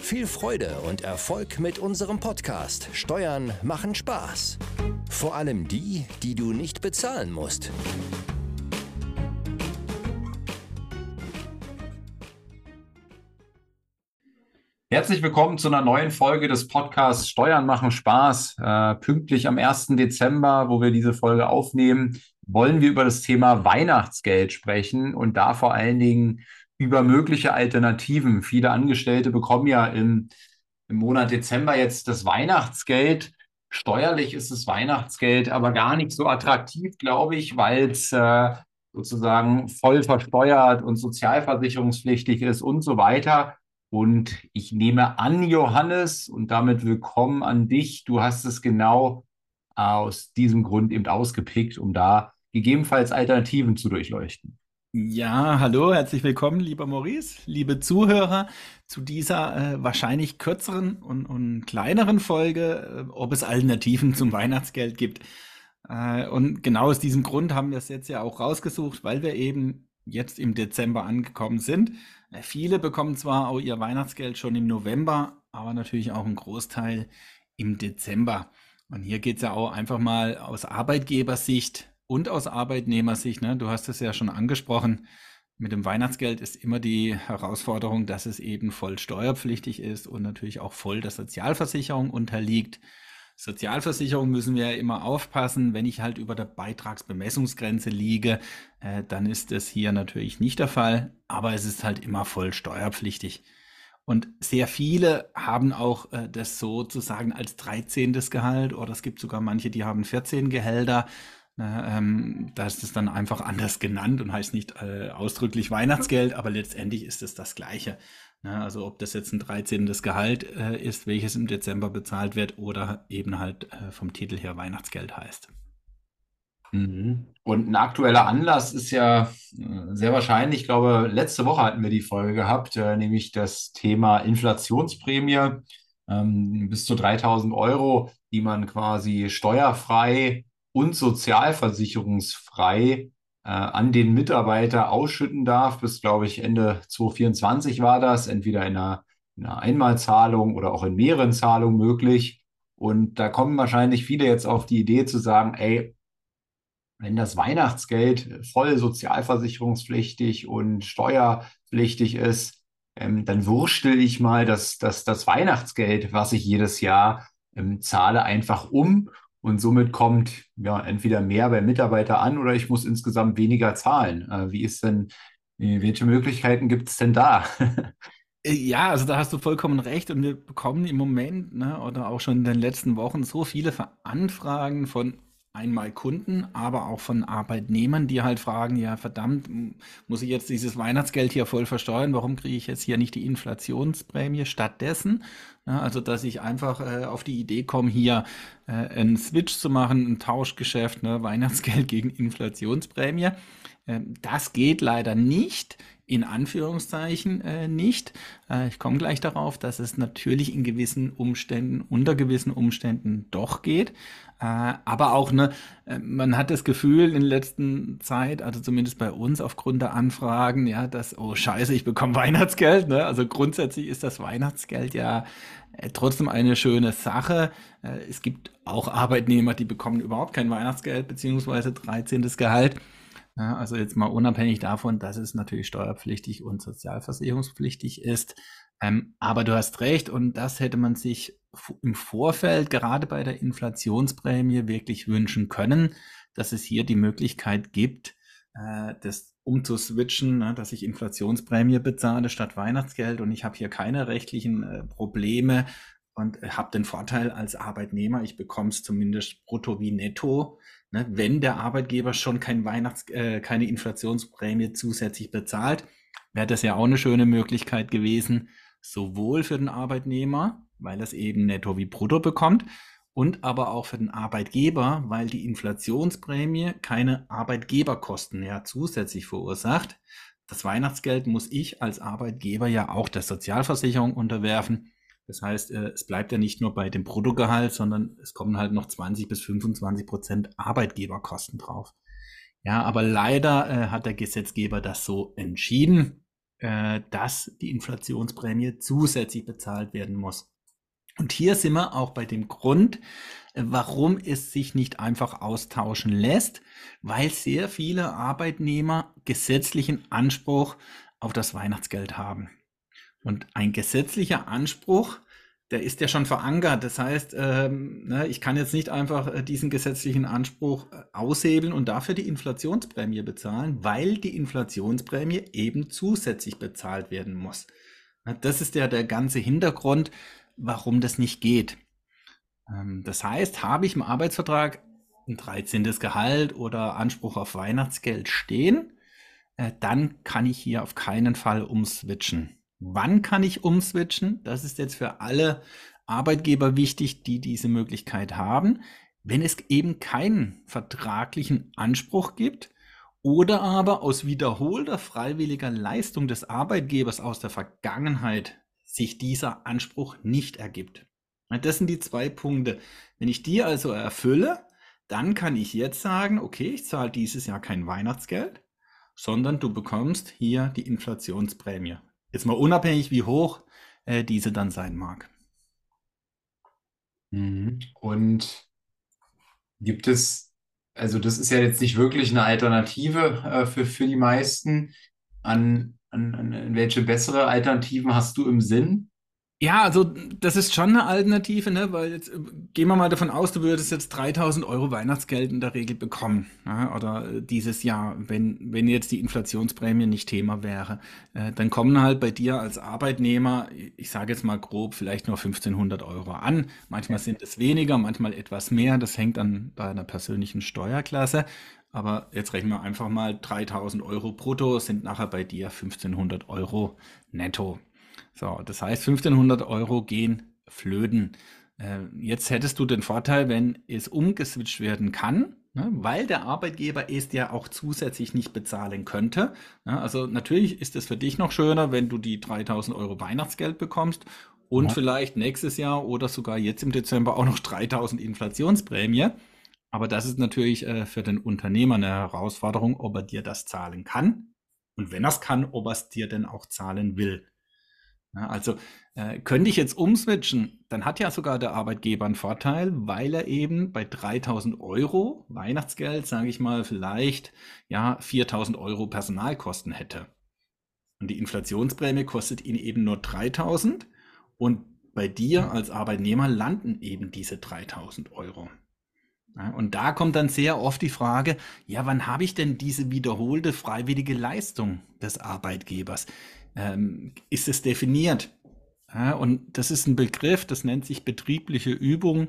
Viel Freude und Erfolg mit unserem Podcast Steuern machen Spaß. Vor allem die, die du nicht bezahlen musst. Herzlich willkommen zu einer neuen Folge des Podcasts Steuern machen Spaß. Äh, pünktlich am 1. Dezember, wo wir diese Folge aufnehmen, wollen wir über das Thema Weihnachtsgeld sprechen und da vor allen Dingen über mögliche Alternativen. Viele Angestellte bekommen ja im, im Monat Dezember jetzt das Weihnachtsgeld. Steuerlich ist das Weihnachtsgeld aber gar nicht so attraktiv, glaube ich, weil es äh, sozusagen voll versteuert und sozialversicherungspflichtig ist und so weiter. Und ich nehme an, Johannes, und damit willkommen an dich. Du hast es genau aus diesem Grund eben ausgepickt, um da gegebenenfalls Alternativen zu durchleuchten. Ja, hallo, herzlich willkommen, lieber Maurice, liebe Zuhörer, zu dieser äh, wahrscheinlich kürzeren und, und kleineren Folge, äh, ob es Alternativen zum Weihnachtsgeld gibt. Äh, und genau aus diesem Grund haben wir es jetzt ja auch rausgesucht, weil wir eben jetzt im Dezember angekommen sind äh, viele bekommen zwar auch ihr Weihnachtsgeld schon im November, aber natürlich auch ein Großteil im Dezember. Und hier geht es ja auch einfach mal aus Arbeitgebersicht und aus Arbeitnehmersicht. Ne? Du hast es ja schon angesprochen. Mit dem Weihnachtsgeld ist immer die Herausforderung, dass es eben voll steuerpflichtig ist und natürlich auch voll der Sozialversicherung unterliegt. Sozialversicherung müssen wir ja immer aufpassen. Wenn ich halt über der Beitragsbemessungsgrenze liege, äh, dann ist das hier natürlich nicht der Fall, aber es ist halt immer voll steuerpflichtig. Und sehr viele haben auch äh, das sozusagen als 13. Gehalt oder es gibt sogar manche, die haben 14 Gehälter. Ähm, da ist es dann einfach anders genannt und heißt nicht äh, ausdrücklich Weihnachtsgeld, aber letztendlich ist es das Gleiche. Ja, also ob das jetzt ein 13. Gehalt äh, ist, welches im Dezember bezahlt wird oder eben halt äh, vom Titel her Weihnachtsgeld heißt. Mhm. Und ein aktueller Anlass ist ja äh, sehr wahrscheinlich, ich glaube, letzte Woche hatten wir die Folge gehabt, äh, nämlich das Thema Inflationsprämie ähm, bis zu 3000 Euro, die man quasi steuerfrei und sozialversicherungsfrei äh, an den Mitarbeiter ausschütten darf. Bis, glaube ich, Ende 2024 war das, entweder in einer, in einer Einmalzahlung oder auch in mehreren Zahlungen möglich. Und da kommen wahrscheinlich viele jetzt auf die Idee zu sagen, ey, wenn das Weihnachtsgeld voll sozialversicherungspflichtig und steuerpflichtig ist, ähm, dann wurstel ich mal das, das, das Weihnachtsgeld, was ich jedes Jahr ähm, zahle, einfach um und somit kommt ja entweder mehr bei Mitarbeiter an oder ich muss insgesamt weniger zahlen. Äh, wie ist denn, äh, welche Möglichkeiten gibt es denn da? Äh, ja, also da hast du vollkommen recht und wir bekommen im Moment ne, oder auch schon in den letzten Wochen so viele Anfragen von einmal Kunden, aber auch von Arbeitnehmern, die halt fragen, ja verdammt, muss ich jetzt dieses Weihnachtsgeld hier voll versteuern? Warum kriege ich jetzt hier nicht die Inflationsprämie stattdessen? Ja, also dass ich einfach äh, auf die Idee komme, hier äh, einen Switch zu machen, ein Tauschgeschäft, ne, Weihnachtsgeld gegen Inflationsprämie. Äh, das geht leider nicht in Anführungszeichen äh, nicht. Äh, ich komme gleich darauf, dass es natürlich in gewissen Umständen, unter gewissen Umständen doch geht. Äh, aber auch, ne, äh, man hat das Gefühl in letzter Zeit, also zumindest bei uns aufgrund der Anfragen, ja, dass, oh Scheiße, ich bekomme Weihnachtsgeld. Ne? Also grundsätzlich ist das Weihnachtsgeld ja äh, trotzdem eine schöne Sache. Äh, es gibt auch Arbeitnehmer, die bekommen überhaupt kein Weihnachtsgeld, beziehungsweise 13. Gehalt. Ja, also jetzt mal unabhängig davon, dass es natürlich steuerpflichtig und sozialversicherungspflichtig ist. Ähm, aber du hast recht und das hätte man sich im Vorfeld gerade bei der Inflationsprämie wirklich wünschen können, dass es hier die Möglichkeit gibt, äh, das umzuswitchen, ne, dass ich Inflationsprämie bezahle statt Weihnachtsgeld und ich habe hier keine rechtlichen äh, Probleme und habe den Vorteil als Arbeitnehmer, ich bekomme es zumindest brutto wie netto Ne, wenn der Arbeitgeber schon kein Weihnachts-, äh, keine Inflationsprämie zusätzlich bezahlt, wäre das ja auch eine schöne Möglichkeit gewesen, sowohl für den Arbeitnehmer, weil es eben netto wie brutto bekommt, und aber auch für den Arbeitgeber, weil die Inflationsprämie keine Arbeitgeberkosten mehr zusätzlich verursacht. Das Weihnachtsgeld muss ich als Arbeitgeber ja auch der Sozialversicherung unterwerfen. Das heißt, äh, es bleibt ja nicht nur bei dem Bruttogehalt, sondern es kommen halt noch 20 bis 25 Prozent Arbeitgeberkosten drauf. Ja, aber leider äh, hat der Gesetzgeber das so entschieden, äh, dass die Inflationsprämie zusätzlich bezahlt werden muss. Und hier sind wir auch bei dem Grund, warum es sich nicht einfach austauschen lässt, weil sehr viele Arbeitnehmer gesetzlichen Anspruch auf das Weihnachtsgeld haben. Und ein gesetzlicher Anspruch, der ist ja schon verankert. Das heißt, ähm, ne, ich kann jetzt nicht einfach äh, diesen gesetzlichen Anspruch äh, aushebeln und dafür die Inflationsprämie bezahlen, weil die Inflationsprämie eben zusätzlich bezahlt werden muss. Das ist ja der ganze Hintergrund, warum das nicht geht. Ähm, das heißt, habe ich im Arbeitsvertrag ein 13. Gehalt oder Anspruch auf Weihnachtsgeld stehen, äh, dann kann ich hier auf keinen Fall umswitchen. Wann kann ich umswitchen? Das ist jetzt für alle Arbeitgeber wichtig, die diese Möglichkeit haben. Wenn es eben keinen vertraglichen Anspruch gibt oder aber aus wiederholter freiwilliger Leistung des Arbeitgebers aus der Vergangenheit sich dieser Anspruch nicht ergibt. Das sind die zwei Punkte. Wenn ich die also erfülle, dann kann ich jetzt sagen, okay, ich zahle dieses Jahr kein Weihnachtsgeld, sondern du bekommst hier die Inflationsprämie. Jetzt mal unabhängig, wie hoch äh, diese dann sein mag. Mhm. Und gibt es, also das ist ja jetzt nicht wirklich eine Alternative äh, für, für die meisten. An an, an welche bessere Alternativen hast du im Sinn? Ja, also das ist schon eine Alternative, ne? weil jetzt äh, gehen wir mal davon aus, du würdest jetzt 3000 Euro Weihnachtsgeld in der Regel bekommen ja? oder äh, dieses Jahr, wenn, wenn jetzt die Inflationsprämie nicht Thema wäre. Äh, dann kommen halt bei dir als Arbeitnehmer, ich sage jetzt mal grob, vielleicht nur 1500 Euro an. Manchmal sind es weniger, manchmal etwas mehr. Das hängt an deiner persönlichen Steuerklasse. Aber jetzt rechnen wir einfach mal 3000 Euro brutto sind nachher bei dir 1500 Euro netto. So, das heißt 1500 Euro gehen flöten. Äh, jetzt hättest du den Vorteil, wenn es umgeswitcht werden kann, ne, weil der Arbeitgeber es ja auch zusätzlich nicht bezahlen könnte. Ja, also natürlich ist es für dich noch schöner, wenn du die 3000 Euro Weihnachtsgeld bekommst und ja. vielleicht nächstes Jahr oder sogar jetzt im Dezember auch noch 3000 Inflationsprämie. Aber das ist natürlich äh, für den Unternehmer eine Herausforderung, ob er dir das zahlen kann und wenn er es kann, ob er es dir denn auch zahlen will. Also äh, könnte ich jetzt umswitchen, dann hat ja sogar der Arbeitgeber einen Vorteil, weil er eben bei 3000 Euro Weihnachtsgeld, sage ich mal, vielleicht ja 4000 Euro Personalkosten hätte. Und die Inflationsprämie kostet ihn eben nur 3000 und bei dir als Arbeitnehmer landen eben diese 3000 Euro. Und da kommt dann sehr oft die Frage, ja, wann habe ich denn diese wiederholte freiwillige Leistung des Arbeitgebers? Ähm, ist es definiert? Ja, und das ist ein Begriff, das nennt sich betriebliche Übung,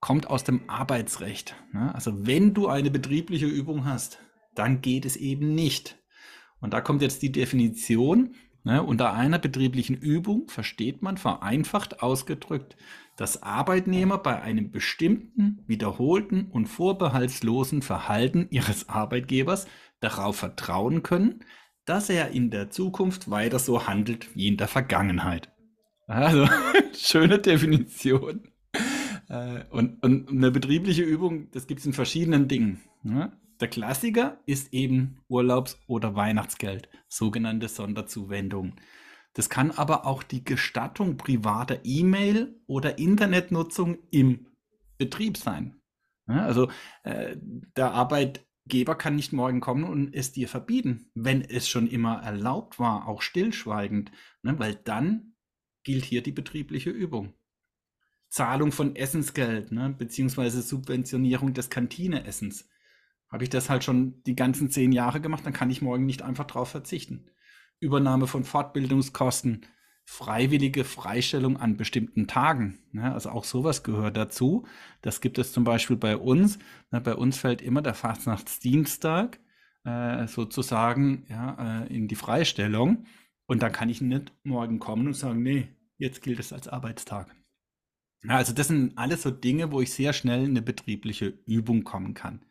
kommt aus dem Arbeitsrecht. Ja, also wenn du eine betriebliche Übung hast, dann geht es eben nicht. Und da kommt jetzt die Definition. Ne, unter einer betrieblichen Übung versteht man vereinfacht ausgedrückt dass Arbeitnehmer bei einem bestimmten, wiederholten und vorbehaltslosen Verhalten ihres Arbeitgebers darauf vertrauen können, dass er in der Zukunft weiter so handelt wie in der Vergangenheit. Also, schöne Definition. Äh, und, und eine betriebliche Übung, das gibt es in verschiedenen Dingen. Ne? Der Klassiker ist eben Urlaubs- oder Weihnachtsgeld, sogenannte Sonderzuwendung. Das kann aber auch die Gestattung privater E-Mail oder Internetnutzung im Betrieb sein. Ja, also äh, der Arbeitgeber kann nicht morgen kommen und es dir verbieten, wenn es schon immer erlaubt war, auch stillschweigend, ne, weil dann gilt hier die betriebliche Übung. Zahlung von Essensgeld, ne, beziehungsweise Subventionierung des Kantineessens. Habe ich das halt schon die ganzen zehn Jahre gemacht, dann kann ich morgen nicht einfach darauf verzichten. Übernahme von Fortbildungskosten, freiwillige Freistellung an bestimmten Tagen. Ne? Also auch sowas gehört dazu. Das gibt es zum Beispiel bei uns. Ne? Bei uns fällt immer der Fastnachtsdienstag äh, sozusagen ja, äh, in die Freistellung. Und dann kann ich nicht morgen kommen und sagen, nee, jetzt gilt es als Arbeitstag. Ja, also das sind alles so Dinge, wo ich sehr schnell in eine betriebliche Übung kommen kann.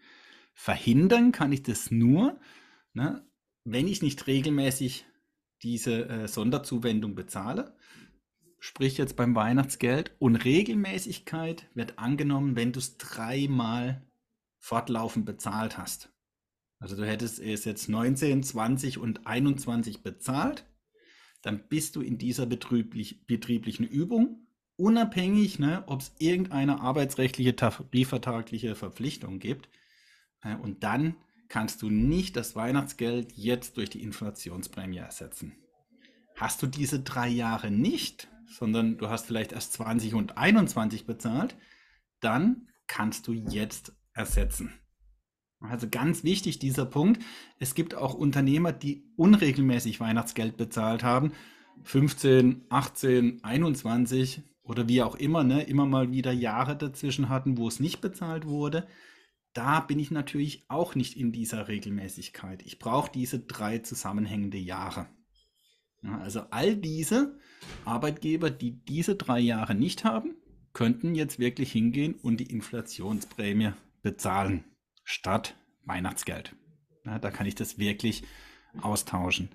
Verhindern kann ich das nur, ne, wenn ich nicht regelmäßig diese äh, Sonderzuwendung bezahle, sprich jetzt beim Weihnachtsgeld, und Regelmäßigkeit wird angenommen, wenn du es dreimal fortlaufend bezahlt hast. Also du hättest es jetzt 19, 20 und 21 bezahlt, dann bist du in dieser betrieblich, betrieblichen Übung, unabhängig, ne, ob es irgendeine arbeitsrechtliche, tarifvertragliche Verpflichtung gibt. Äh, und dann kannst du nicht das Weihnachtsgeld jetzt durch die Inflationsprämie ersetzen. Hast du diese drei Jahre nicht, sondern du hast vielleicht erst 20 und 21 bezahlt, dann kannst du jetzt ersetzen. Also ganz wichtig dieser Punkt. Es gibt auch Unternehmer, die unregelmäßig Weihnachtsgeld bezahlt haben. 15, 18, 21 oder wie auch immer, ne, immer mal wieder Jahre dazwischen hatten, wo es nicht bezahlt wurde. Da bin ich natürlich auch nicht in dieser Regelmäßigkeit. Ich brauche diese drei zusammenhängende Jahre. Ja, also all diese Arbeitgeber, die diese drei Jahre nicht haben, könnten jetzt wirklich hingehen und die Inflationsprämie bezahlen statt Weihnachtsgeld. Ja, da kann ich das wirklich austauschen.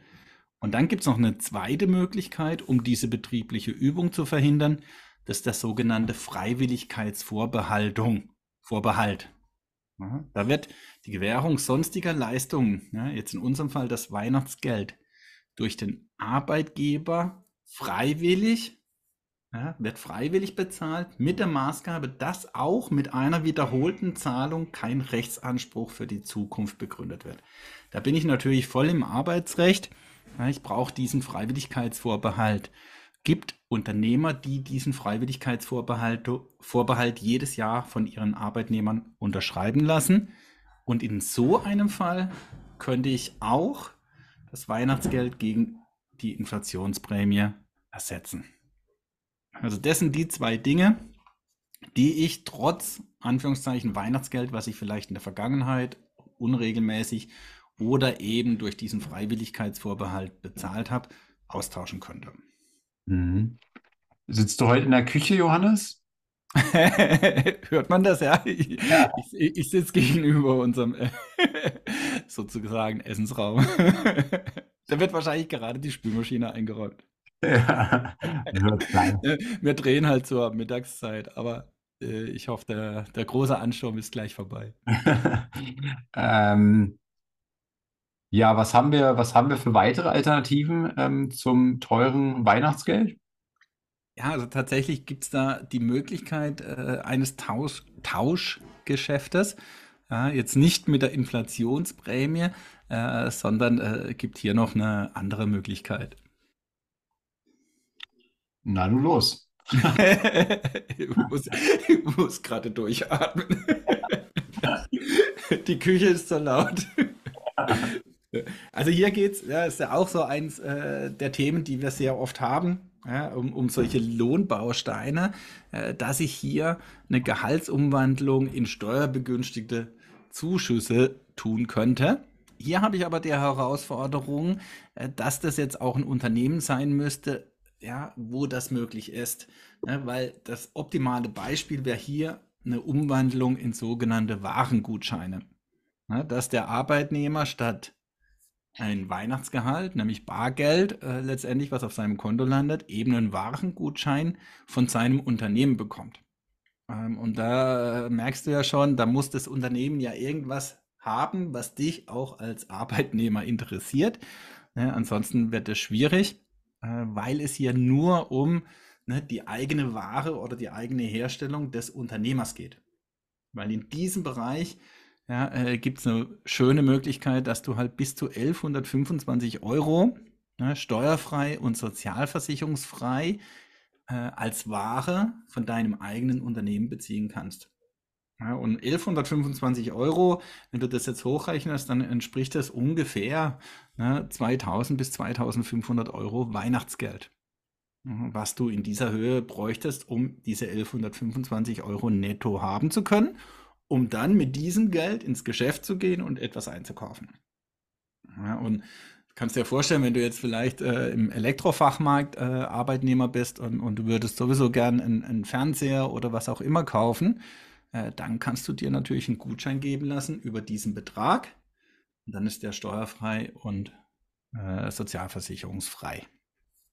Und dann gibt es noch eine zweite Möglichkeit, um diese betriebliche Übung zu verhindern. Das ist der sogenannte Freiwilligkeitsvorbehaltung. Vorbehalt. Ja, da wird die Gewährung sonstiger Leistungen, ja, jetzt in unserem Fall das Weihnachtsgeld, durch den Arbeitgeber freiwillig ja, wird freiwillig bezahlt mit der Maßgabe, dass auch mit einer wiederholten Zahlung kein Rechtsanspruch für die Zukunft begründet wird. Da bin ich natürlich voll im Arbeitsrecht. Ja, ich brauche diesen Freiwilligkeitsvorbehalt. Gibt Unternehmer, die diesen Freiwilligkeitsvorbehalt Vorbehalt jedes Jahr von ihren Arbeitnehmern unterschreiben lassen. Und in so einem Fall könnte ich auch das Weihnachtsgeld gegen die Inflationsprämie ersetzen. Also das sind die zwei Dinge, die ich trotz Anführungszeichen Weihnachtsgeld, was ich vielleicht in der Vergangenheit unregelmäßig oder eben durch diesen Freiwilligkeitsvorbehalt bezahlt habe, austauschen könnte. Mhm. Sitzt du heute in der Küche, Johannes? Hört man das, ja? Ich, ja. ich, ich sitze gegenüber unserem äh, sozusagen Essensraum. da wird wahrscheinlich gerade die Spülmaschine eingeräumt. Ja, Wir drehen halt zur Mittagszeit, aber äh, ich hoffe, der, der große Ansturm ist gleich vorbei. ähm, ja, was haben wir, was haben wir für weitere Alternativen ähm, zum teuren Weihnachtsgeld? Ja, also tatsächlich gibt es da die Möglichkeit äh, eines Tausch, Tauschgeschäftes. Ja, jetzt nicht mit der Inflationsprämie, äh, sondern äh, gibt hier noch eine andere Möglichkeit. Na, du los. ich muss, muss gerade durchatmen. Die Küche ist so laut. Also hier geht es, ja, ist ja auch so eins äh, der Themen, die wir sehr oft haben, ja, um, um solche Lohnbausteine, äh, dass ich hier eine Gehaltsumwandlung in steuerbegünstigte Zuschüsse tun könnte. Hier habe ich aber die Herausforderung, äh, dass das jetzt auch ein Unternehmen sein müsste, ja, wo das möglich ist. Ne, weil das optimale Beispiel wäre hier eine Umwandlung in sogenannte Warengutscheine. Ne, dass der Arbeitnehmer statt ein Weihnachtsgehalt, nämlich Bargeld, äh, letztendlich, was auf seinem Konto landet, eben einen Warengutschein von seinem Unternehmen bekommt. Ähm, und da merkst du ja schon, da muss das Unternehmen ja irgendwas haben, was dich auch als Arbeitnehmer interessiert. Ne, ansonsten wird es schwierig. Äh, weil es hier nur um ne, die eigene Ware oder die eigene Herstellung des Unternehmers geht. Weil in diesem Bereich ja, äh, gibt es eine schöne Möglichkeit, dass du halt bis zu 1125 Euro ne, steuerfrei und sozialversicherungsfrei äh, als Ware von deinem eigenen Unternehmen beziehen kannst. Ja, und 1125 Euro, wenn du das jetzt hochrechnest, dann entspricht das ungefähr ne, 2000 bis 2500 Euro Weihnachtsgeld, was du in dieser Höhe bräuchtest, um diese 1125 Euro netto haben zu können, um dann mit diesem Geld ins Geschäft zu gehen und etwas einzukaufen. Ja, und kannst dir vorstellen, wenn du jetzt vielleicht äh, im Elektrofachmarkt äh, Arbeitnehmer bist und, und du würdest sowieso gern einen, einen Fernseher oder was auch immer kaufen, äh, dann kannst du dir natürlich einen Gutschein geben lassen über diesen Betrag. Und dann ist der steuerfrei und äh, sozialversicherungsfrei.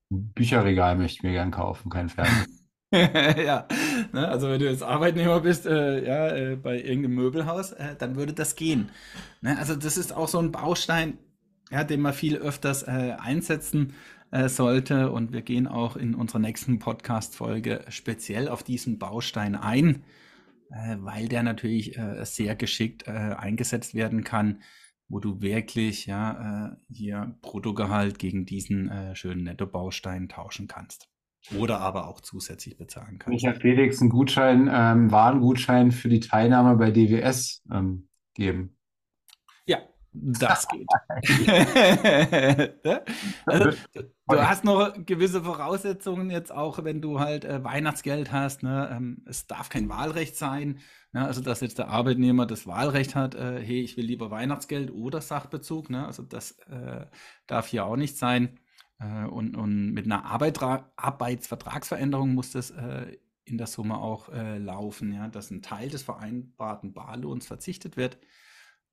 Bücherregal möchte ich mir gern kaufen, kein Fernseher. ja, ne, also wenn du jetzt Arbeitnehmer bist, äh, ja, äh, bei irgendeinem Möbelhaus, äh, dann würde das gehen. Ne, also das ist auch so ein Baustein, ja, den man viel öfters äh, einsetzen äh, sollte. Und wir gehen auch in unserer nächsten Podcast-Folge speziell auf diesen Baustein ein, äh, weil der natürlich sehr geschickt eingesetzt werden kann, wo du wirklich ja, hier Bruttogehalt gegen diesen schönen Nettobaustein tauschen kannst. Oder aber auch zusätzlich bezahlen kannst. Ich habe Felix einen Gutschein, ähm, Warengutschein für die Teilnahme bei DWS ähm, geben. Ja, das geht. also, du hast noch gewisse Voraussetzungen jetzt auch, wenn du halt äh, Weihnachtsgeld hast. Ne? Ähm, es darf kein Wahlrecht sein. Ne? Also, dass jetzt der Arbeitnehmer das Wahlrecht hat, äh, hey, ich will lieber Weihnachtsgeld oder Sachbezug. Ne? Also, das äh, darf hier auch nicht sein. Äh, und, und mit einer Arbeit, Arbeitsvertragsveränderung muss das äh, in der Summe auch äh, laufen, ja, dass ein Teil des vereinbarten Barlohns verzichtet wird.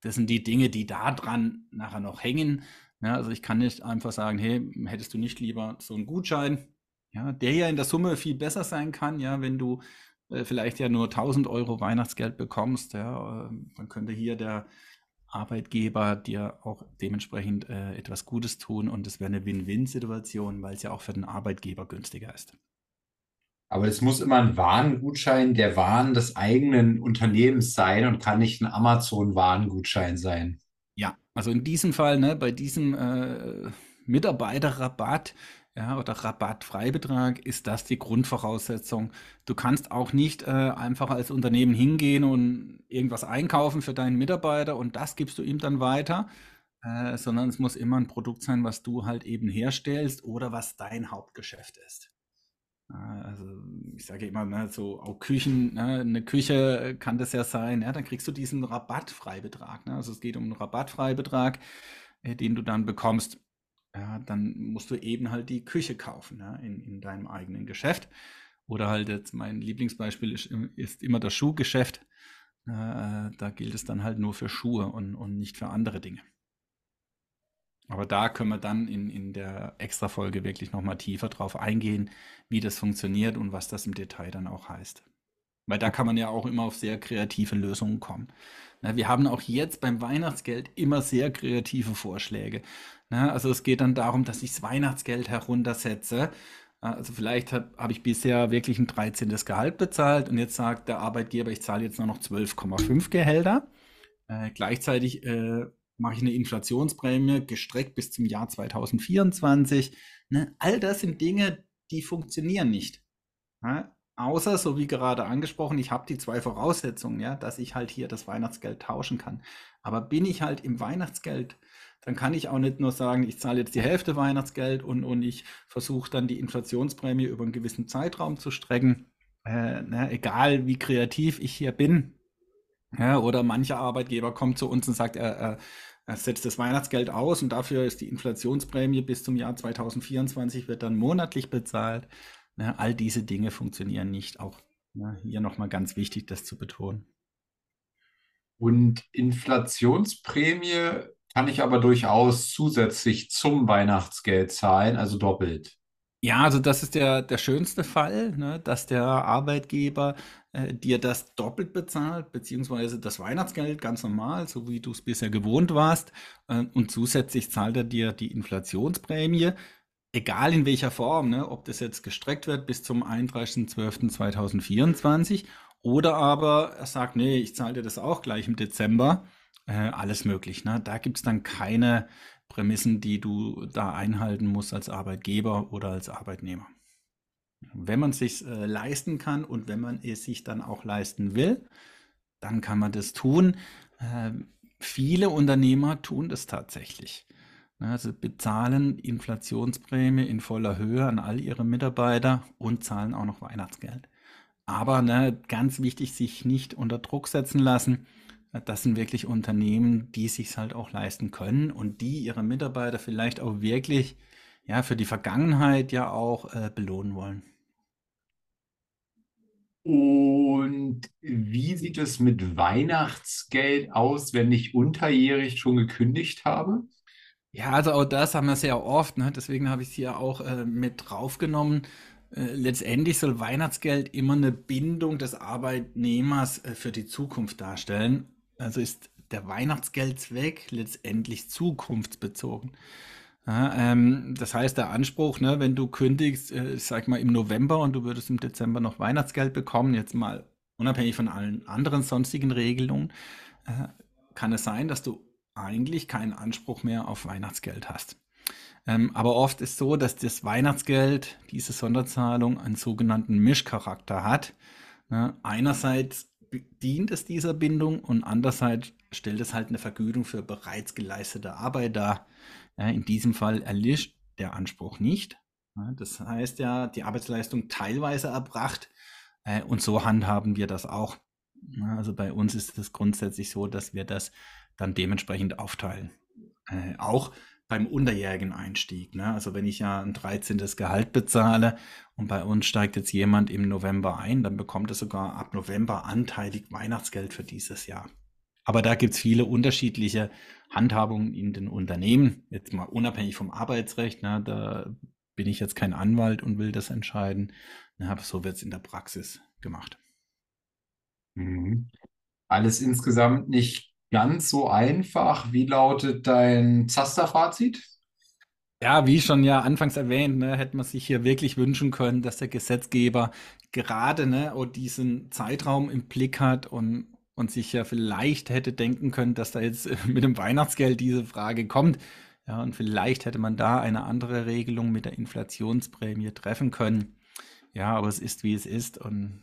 Das sind die Dinge, die da dran nachher noch hängen. Ja, also ich kann nicht einfach sagen, hey, hättest du nicht lieber so einen Gutschein, ja, der ja in der Summe viel besser sein kann, ja, wenn du äh, vielleicht ja nur 1000 Euro Weihnachtsgeld bekommst, ja, äh, dann könnte hier der Arbeitgeber dir auch dementsprechend äh, etwas Gutes tun und es wäre eine Win-Win-Situation, weil es ja auch für den Arbeitgeber günstiger ist. Aber es muss immer ein Warengutschein der Waren des eigenen Unternehmens sein und kann nicht ein Amazon-Warengutschein sein. Ja, also in diesem Fall, ne, bei diesem äh, Mitarbeiterrabatt, ja, oder Rabattfreibetrag ist das die Grundvoraussetzung. Du kannst auch nicht äh, einfach als Unternehmen hingehen und irgendwas einkaufen für deinen Mitarbeiter und das gibst du ihm dann weiter, äh, sondern es muss immer ein Produkt sein, was du halt eben herstellst oder was dein Hauptgeschäft ist. Also ich sage immer, ne, so auch Küchen, ne, eine Küche kann das ja sein, ja, dann kriegst du diesen Rabattfreibetrag. Ne? Also es geht um einen Rabattfreibetrag, äh, den du dann bekommst ja, dann musst du eben halt die Küche kaufen ja, in, in deinem eigenen Geschäft. Oder halt jetzt mein Lieblingsbeispiel ist, ist immer das Schuhgeschäft. Äh, da gilt es dann halt nur für Schuhe und, und nicht für andere Dinge. Aber da können wir dann in, in der Extra-Folge wirklich nochmal tiefer drauf eingehen, wie das funktioniert und was das im Detail dann auch heißt. Weil da kann man ja auch immer auf sehr kreative Lösungen kommen. Na, wir haben auch jetzt beim Weihnachtsgeld immer sehr kreative Vorschläge. Na, also es geht dann darum, dass ich das Weihnachtsgeld heruntersetze. Also vielleicht habe hab ich bisher wirklich ein 13. Gehalt bezahlt und jetzt sagt der Arbeitgeber, ich zahle jetzt nur noch 12,5 Gehälter. Äh, gleichzeitig äh, mache ich eine Inflationsprämie gestreckt bis zum Jahr 2024. Ne? All das sind Dinge, die funktionieren nicht. Ja? Außer, so wie gerade angesprochen, ich habe die zwei Voraussetzungen, ja, dass ich halt hier das Weihnachtsgeld tauschen kann. Aber bin ich halt im Weihnachtsgeld, dann kann ich auch nicht nur sagen, ich zahle jetzt die Hälfte Weihnachtsgeld und, und ich versuche dann die Inflationsprämie über einen gewissen Zeitraum zu strecken. Äh, na, egal wie kreativ ich hier bin. Ja, oder mancher Arbeitgeber kommt zu uns und sagt, er, er, er setzt das Weihnachtsgeld aus und dafür ist die Inflationsprämie bis zum Jahr 2024 wird dann monatlich bezahlt. Ne, all diese Dinge funktionieren nicht. Auch ne, hier nochmal ganz wichtig, das zu betonen. Und Inflationsprämie kann ich aber durchaus zusätzlich zum Weihnachtsgeld zahlen, also doppelt. Ja, also das ist der, der schönste Fall, ne, dass der Arbeitgeber äh, dir das doppelt bezahlt, beziehungsweise das Weihnachtsgeld ganz normal, so wie du es bisher gewohnt warst. Äh, und zusätzlich zahlt er dir die Inflationsprämie egal in welcher Form, ne, ob das jetzt gestreckt wird bis zum 31.12.2024 oder aber er sagt, nee, ich zahle dir das auch gleich im Dezember, äh, alles möglich. Ne? Da gibt es dann keine Prämissen, die du da einhalten musst als Arbeitgeber oder als Arbeitnehmer. Wenn man es sich äh, leisten kann und wenn man es sich dann auch leisten will, dann kann man das tun. Äh, viele Unternehmer tun das tatsächlich. Also bezahlen Inflationsprämie in voller Höhe an all ihre Mitarbeiter und zahlen auch noch Weihnachtsgeld. Aber ne, ganz wichtig, sich nicht unter Druck setzen lassen, Das sind wirklich Unternehmen, die sich halt auch leisten können und die ihre Mitarbeiter vielleicht auch wirklich ja für die Vergangenheit ja auch äh, belohnen wollen. Und wie sieht es mit Weihnachtsgeld aus, wenn ich unterjährig schon gekündigt habe? Ja, also auch das haben wir sehr oft, ne? Deswegen habe ich es hier auch äh, mit draufgenommen. Äh, letztendlich soll Weihnachtsgeld immer eine Bindung des Arbeitnehmers äh, für die Zukunft darstellen. Also ist der Weihnachtsgeldzweck letztendlich zukunftsbezogen. Ja, ähm, das heißt, der Anspruch, ne, wenn du kündigst, äh, sag mal im November und du würdest im Dezember noch Weihnachtsgeld bekommen, jetzt mal unabhängig von allen anderen sonstigen Regelungen, äh, kann es sein, dass du eigentlich keinen Anspruch mehr auf Weihnachtsgeld hast. Ähm, aber oft ist so, dass das Weihnachtsgeld, diese Sonderzahlung, einen sogenannten Mischcharakter hat. Ne? Einerseits dient es dieser Bindung und andererseits stellt es halt eine Vergütung für bereits geleistete Arbeit dar. Ja, in diesem Fall erlischt der Anspruch nicht. Ja, das heißt ja, die Arbeitsleistung teilweise erbracht äh, und so handhaben wir das auch. Ja, also bei uns ist es grundsätzlich so, dass wir das dann dementsprechend aufteilen. Äh, auch beim unterjährigen Einstieg. Ne? Also wenn ich ja ein 13. Gehalt bezahle und bei uns steigt jetzt jemand im November ein, dann bekommt er sogar ab November anteilig Weihnachtsgeld für dieses Jahr. Aber da gibt es viele unterschiedliche Handhabungen in den Unternehmen, jetzt mal unabhängig vom Arbeitsrecht. Ne? Da bin ich jetzt kein Anwalt und will das entscheiden. Ne? Aber so wird es in der Praxis gemacht. Mhm. Alles insgesamt nicht ganz so einfach. Wie lautet dein Zaster-Fazit? Ja, wie schon ja anfangs erwähnt, ne, hätte man sich hier wirklich wünschen können, dass der Gesetzgeber gerade ne, diesen Zeitraum im Blick hat und, und sich ja vielleicht hätte denken können, dass da jetzt mit dem Weihnachtsgeld diese Frage kommt. Ja, und vielleicht hätte man da eine andere Regelung mit der Inflationsprämie treffen können. Ja, aber es ist, wie es ist. Und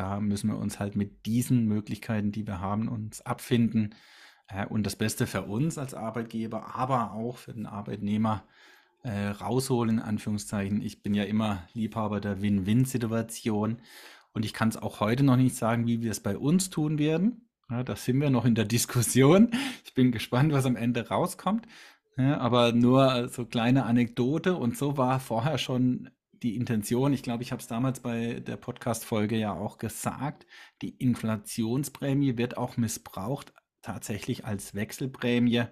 da müssen wir uns halt mit diesen Möglichkeiten, die wir haben, uns abfinden. Äh, und das Beste für uns als Arbeitgeber, aber auch für den Arbeitnehmer äh, rausholen, in Anführungszeichen. Ich bin ja immer Liebhaber der Win-Win-Situation. Und ich kann es auch heute noch nicht sagen, wie wir es bei uns tun werden. Ja, da sind wir noch in der Diskussion. Ich bin gespannt, was am Ende rauskommt. Ja, aber nur so kleine Anekdote. Und so war vorher schon die Intention, ich glaube, ich habe es damals bei der Podcast-Folge ja auch gesagt, die Inflationsprämie wird auch missbraucht, tatsächlich als Wechselprämie.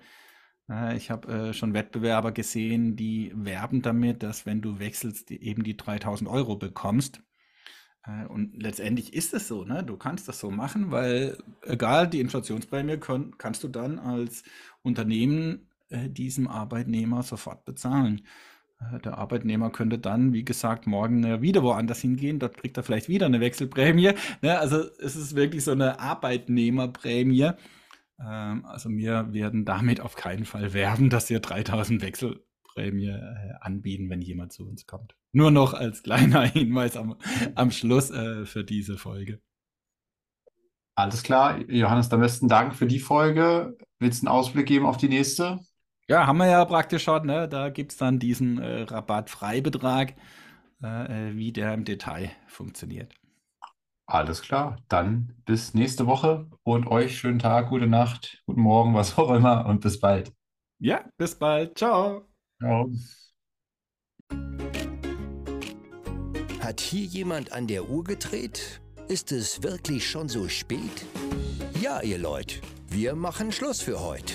Ich habe äh, schon Wettbewerber gesehen, die werben damit, dass wenn du wechselst, die eben die 3000 Euro bekommst. Äh, und letztendlich ist es so, ne? Du kannst das so machen, weil egal, die Inflationsprämie können, kannst du dann als Unternehmen äh, diesem Arbeitnehmer sofort bezahlen. Äh, der Arbeitnehmer könnte dann, wie gesagt, morgen äh, wieder woanders hingehen. Dort kriegt er vielleicht wieder eine Wechselprämie. Ne? Also es ist wirklich so eine Arbeitnehmerprämie. Ähm, also wir werden damit auf keinen Fall werben, dass wir 3000 Wechselprämie äh, anbieten, wenn jemand zu uns kommt. Nur noch als kleiner Hinweis am, am Schluss für diese Folge. Alles klar, Johannes, am besten Dank für die Folge. Willst du einen Ausblick geben auf die nächste? Ja, haben wir ja praktisch schon, ne? Da gibt es dann diesen äh, Rabattfreibetrag, äh, äh, wie der im Detail funktioniert. Alles klar, dann bis nächste Woche und euch schönen Tag, gute Nacht, guten Morgen, was auch immer und bis bald. Ja, bis bald. Ciao. Ciao. Hat hier jemand an der Uhr gedreht? Ist es wirklich schon so spät? Ja, ihr Leute, wir machen Schluss für heute.